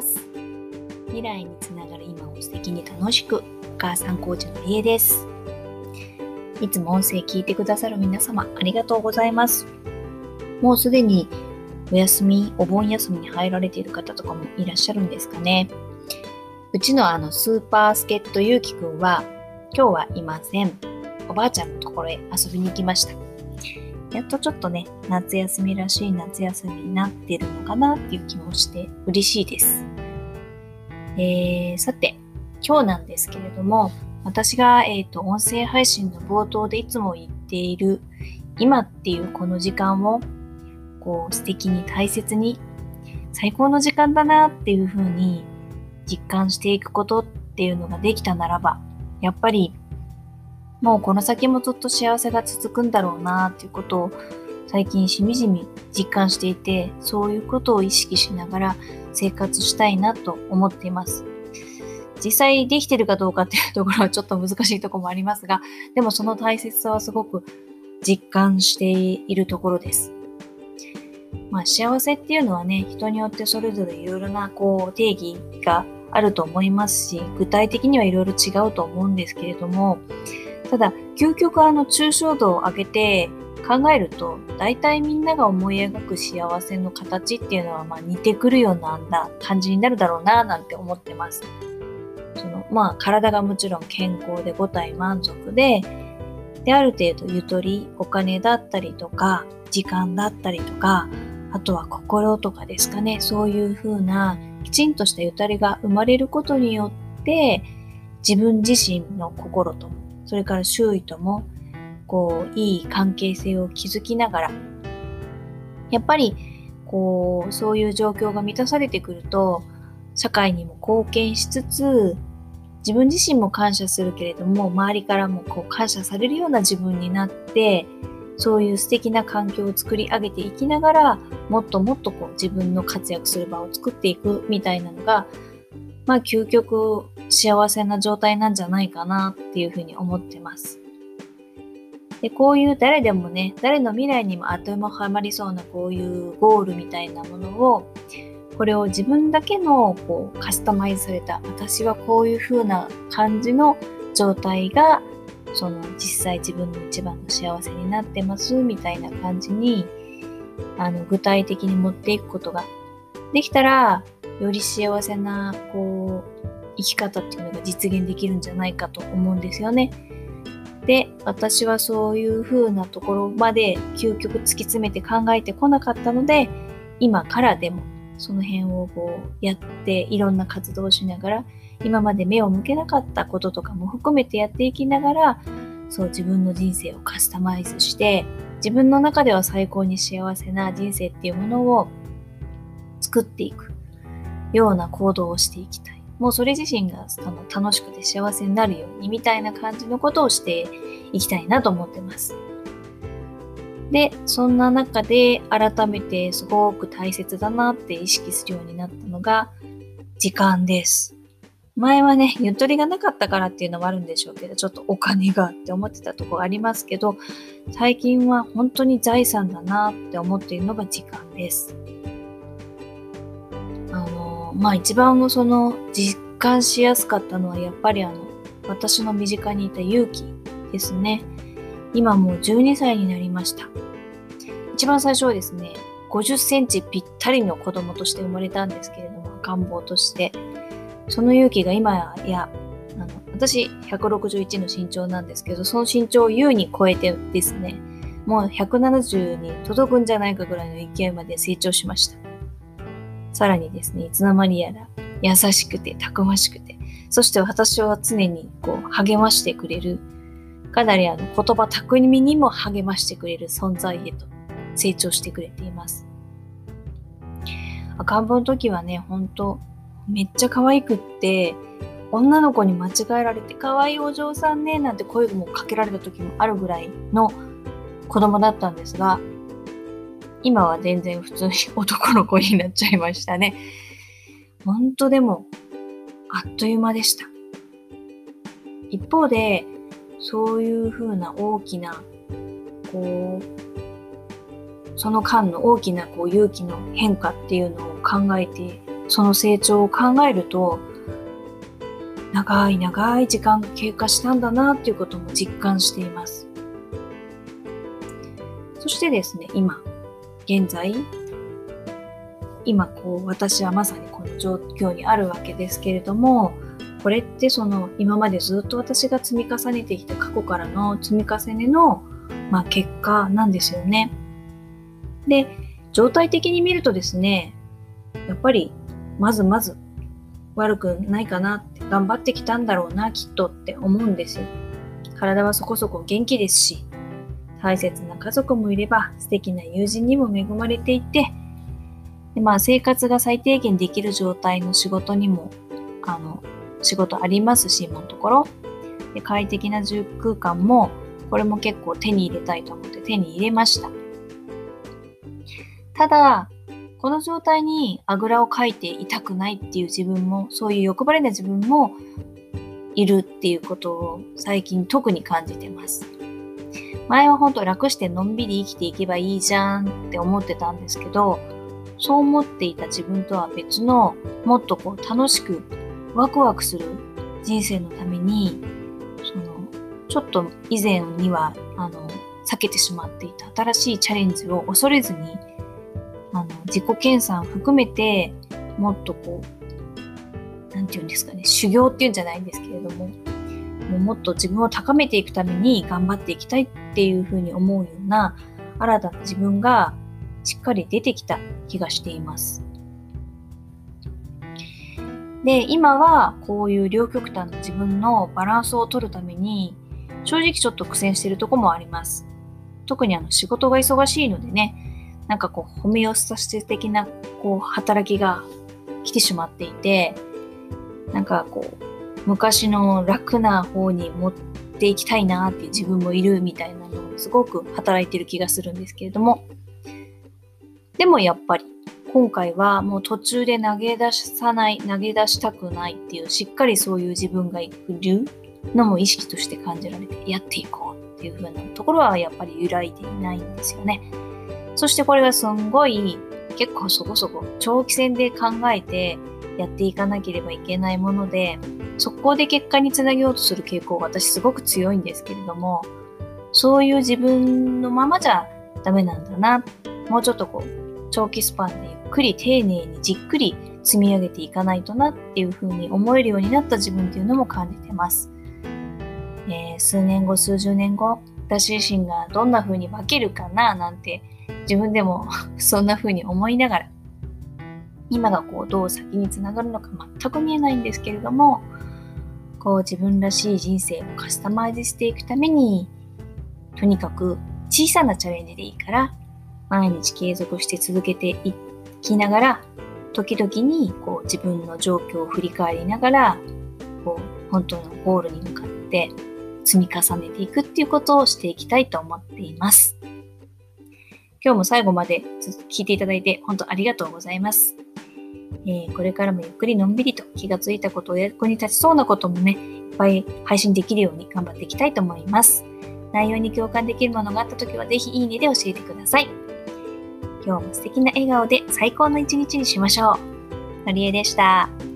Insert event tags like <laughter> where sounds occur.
ます未来につながる今を素敵に楽しくお母さんコーチのりえですいつも音声聞いてくださる皆様ありがとうございますもうすでにお休み、お盆休みに入られている方とかもいらっしゃるんですかね。うちのあのスーパースケットゆうきくんは今日はいません。おばあちゃんのところへ遊びに行きました。やっとちょっとね、夏休みらしい夏休みになってるのかなっていう気もして嬉しいです。えー、さて、今日なんですけれども、私が、えーと、音声配信の冒頭でいつも言っている今っていうこの時間をこう素敵に大切に最高の時間だなっていうふうに実感していくことっていうのができたならばやっぱりもうこの先もずっと幸せが続くんだろうなっていうことを最近しみじみ実感していてそういうことを意識しながら生活したいなと思っています。実際できてるかどうかっていうところはちょっと難しいとこもありますがでもその大切さはすごく実感しているところです。まあ、幸せっていうのはね、人によってそれぞれいろいろなこう定義があると思いますし、具体的にはいろいろ違うと思うんですけれども、ただ、究極あの抽象度を上げて考えると、大体みんなが思い描く幸せの形っていうのはまあ似てくるような感じになるだろうななんて思ってます。そのまあ体がもちろん健康で五体満足で、である程度ゆとり、お金だったりとか、時間だったりとか、あとは心とかですかね、そういうふうなきちんとしたゆたりが生まれることによって、自分自身の心と、それから周囲とも、こう、いい関係性を築きながら、やっぱり、こう、そういう状況が満たされてくると、社会にも貢献しつつ、自分自身も感謝するけれども、周りからもこう感謝されるような自分になって、そういう素敵な環境を作り上げていきながら、もっともっとこう自分の活躍する場を作っていくみたいなのが、まあ究極幸せな状態なんじゃないかなっていうふうに思ってます。で、こういう誰でもね、誰の未来にも当てはまりそうなこういうゴールみたいなものを、これを自分だけのこうカスタマイズされた、私はこういう風な感じの状態がその実際自分の一番の幸せになってますみたいな感じにあの具体的に持っていくことができたらより幸せなこう生き方っていうのが実現できるんじゃないかと思うんですよね。で私はそういう風なところまで究極突き詰めて考えてこなかったので今からでもその辺をこうやっていろんな活動をしながら今まで目を向けなかったこととかも含めてやっていきながらそう自分の人生をカスタマイズして自分の中では最高に幸せな人生っていうものを作っていくような行動をしていきたい。もうそれ自身があの楽しくて幸せになるようにみたいな感じのことをしていきたいなと思ってます。で、そんな中で改めてすごく大切だなって意識するようになったのが時間です。前はね、ゆとりがなかったからっていうのもあるんでしょうけど、ちょっとお金がって思ってたとこありますけど、最近は本当に財産だなって思っているのが時間です。まあ一番その実感しやすかったのはやっぱりあの、私の身近にいた勇気ですね。今もう12歳になりました。一番最初はですね、50センチぴったりの子供として生まれたんですけれども、願望として。その勇気が今や、あの私161の身長なんですけど、その身長を優に超えてですね、もう170に届くんじゃないかぐらいの勢いまで成長しました。さらにですね、いつの間にやら優しくて、たくましくて、そして私は常にこう励ましてくれる、かなりあの言葉巧みにも励ましてくれる存在へと成長してくれています。赤ん坊の時はね、本当めっちゃ可愛くって、女の子に間違えられて、可愛いお嬢さんね、なんて声もかけられた時もあるぐらいの子供だったんですが、今は全然普通に男の子になっちゃいましたね。本当でも、あっという間でした。一方で、そういう風な大きな、こう、その間の大きなこう勇気の変化っていうのを考えてその成長を考えると、長い長い時間が経過したんだなっていうことも実感しています。そしてですね、今、現在、今こう私はまさにこの状況にあるわけですけれども、これってその今までずっと私が積み重ねてきた過去からの積み重ねの、まあ、結果なんですよね。で、状態的に見るとですね、やっぱりまずまず悪くないかなって頑張ってきたんだろうなきっとって思うんですよ。体はそこそこ元気ですし、大切な家族もいれば素敵な友人にも恵まれていて、でまあ生活が最低限できる状態の仕事にも、あの、仕事ありますし、今のところ。で快適な住空間も、これも結構手に入れたいと思って手に入れました。ただ、この状態にあぐらをかいていたくないっていう自分も、そういう欲張りな自分もいるっていうことを最近特に感じてます。前は本当楽してのんびり生きていけばいいじゃんって思ってたんですけど、そう思っていた自分とは別の、もっとこう楽しくワクワクする人生のために、その、ちょっと以前には、あの、避けてしまっていた新しいチャレンジを恐れずに、あの、自己研鑽含めて、もっとこう、なんて言うんですかね、修行っていうんじゃないんですけれども、ももっと自分を高めていくために頑張っていきたいっっていうふうに思うような新たな自分がしっかり出てきた気がしています。で、今はこういう両極端な自分のバランスを取るために正直ちょっと苦戦してるとこもあります。特にあの仕事が忙しいのでね、なんかこうホメオスタシス的なこう働きが来てしまっていて、なんかこう昔の楽な方に持っていきたいなっていう自分もいるみたいなのをすごく働いてる気がするんですけれども、でもやっぱり今回はもう途中で投げ出さない、投げ出したくないっていうしっかりそういう自分がいるのも意識として感じられてやっていこうっていう風なところはやっぱり揺らいでいないんですよね。そしてこれがすんごい結構そこそこ長期戦で考えてやっていかなければいけないもので、速攻で結果につなげようとする傾向が私すごく強いんですけれども、そういう自分のままじゃダメなんだな。もうちょっとこう、長期スパンでゆっくり丁寧にじっくり積み上げていかないとなっていうふうに思えるようになった自分っていうのも感じてます。えー、数年後、数十年後、私自身がどんな風に化けるかななんて自分でも <laughs> そんな風に思いながら今がこうどう先につながるのか全く見えないんですけれどもこう自分らしい人生をカスタマイズしていくためにとにかく小さなチャレンジでいいから毎日継続して続けていきながら時々にこう自分の状況を振り返りながらこう本当のゴールに向かって積み重ねていくっていうことをしていきたいと思っています。今日も最後まで聞いていただいて本当ありがとうございます。えー、これからもゆっくりのんびりと気がついたことを役に立ちそうなこともね、いっぱい配信できるように頑張っていきたいと思います。内容に共感できるものがあったときはぜひいいねで教えてください。今日も素敵な笑顔で最高の一日にしましょう。のりえでした。